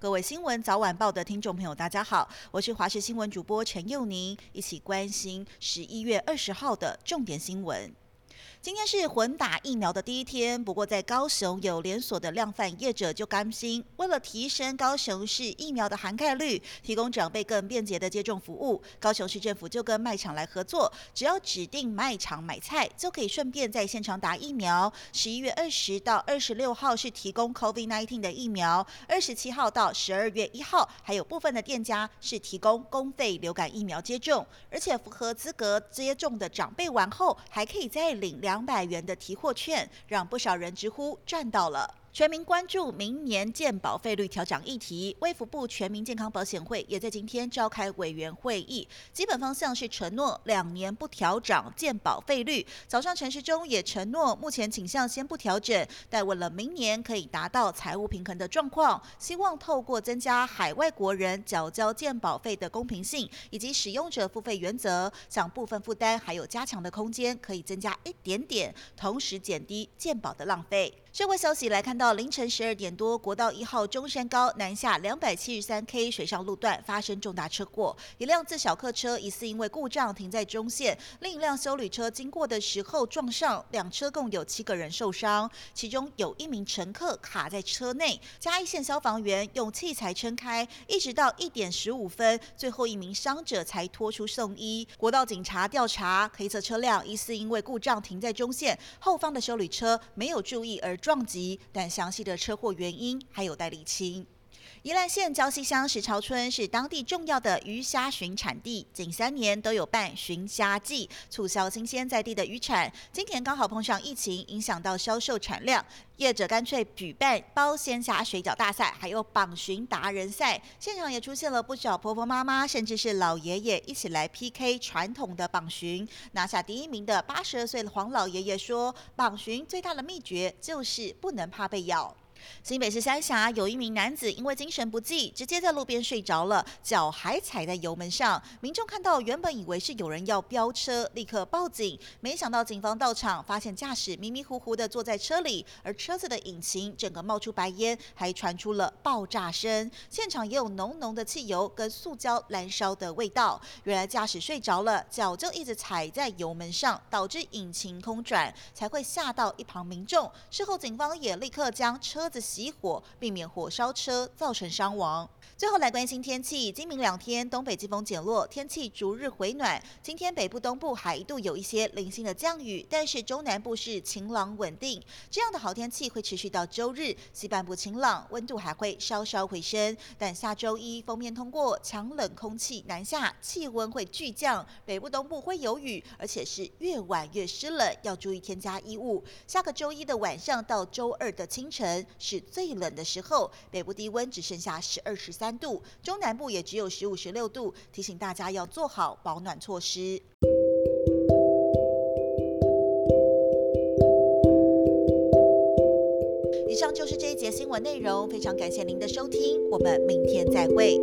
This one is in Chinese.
各位新闻早晚报的听众朋友，大家好，我是华视新闻主播陈佑宁，一起关心十一月二十号的重点新闻。今天是混打疫苗的第一天，不过在高雄有连锁的量贩业者就甘心，为了提升高雄市疫苗的涵盖率，提供长辈更便捷的接种服务，高雄市政府就跟卖场来合作，只要指定卖场买菜，就可以顺便在现场打疫苗。十一月二十到二十六号是提供 COVID-19 的疫苗，二十七号到十二月一号还有部分的店家是提供公费流感疫苗接种，而且符合资格接种的长辈完后还可以再领两两百元的提货券，让不少人直呼赚到了。全民关注明年健保费率调整议题，卫福部全民健康保险会也在今天召开委员会议，基本方向是承诺两年不调整健保费率。早上陈时中也承诺，目前倾向先不调整，但为了明年可以达到财务平衡的状况，希望透过增加海外国人缴交健保费的公平性以及使用者付费原则，将部分负担还有加强的空间，可以增加一点点，同时减低健保的浪费。社会消息来看到，凌晨十二点多，国道一号中山高南下两百七十三 K 水上路段发生重大车祸，一辆自小客车疑似因为故障停在中线，另一辆修旅车经过的时候撞上，两车共有七个人受伤，其中有一名乘客卡在车内，嘉义县消防员用器材撑开，一直到一点十五分，最后一名伤者才拖出送医。国道警察调查，黑色车辆疑似因为故障停在中线，后方的修旅车没有注意而撞击，但详细的车祸原因还有待厘清。宜兰县礁溪乡石潮村是当地重要的鱼虾巡产地，近三年都有办巡虾季，促销新鲜在地的渔产。今年刚好碰上疫情，影响到销售产量，业者干脆举办包鲜虾水饺大赛，还有绑巡达人赛。现场也出现了不少婆婆妈妈，甚至是老爷爷一起来 PK 传统的绑巡。拿下第一名的八十二岁的黄老爷爷说：“绑巡最大的秘诀就是不能怕被咬。”新北市三峡有一名男子因为精神不济，直接在路边睡着了，脚还踩在油门上。民众看到，原本以为是有人要飙车，立刻报警。没想到警方到场，发现驾驶迷迷糊糊的坐在车里，而车子的引擎整个冒出白烟，还传出了爆炸声。现场也有浓浓的汽油跟塑胶燃烧的味道。原来驾驶睡着了，脚就一直踩在油门上，导致引擎空转，才会吓到一旁民众。事后警方也立刻将车子熄火，避免火烧车造成伤亡。最后来关心天气，今明两天东北季风减弱，天气逐日回暖。今天北部、东部还一度有一些零星的降雨，但是中南部是晴朗稳定。这样的好天气会持续到周日，西半部晴朗，温度还会稍稍回升。但下周一封面通过，强冷空气南下，气温会巨降，北部、东部会有雨，而且是越晚越湿冷，要注意添加衣物。下个周一的晚上到周二的清晨。是最冷的时候，北部低温只剩下十二十三度，中南部也只有十五十六度，提醒大家要做好保暖措施。以上就是这一节新闻内容，非常感谢您的收听，我们明天再会。